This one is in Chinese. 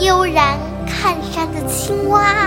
悠然看山的青蛙。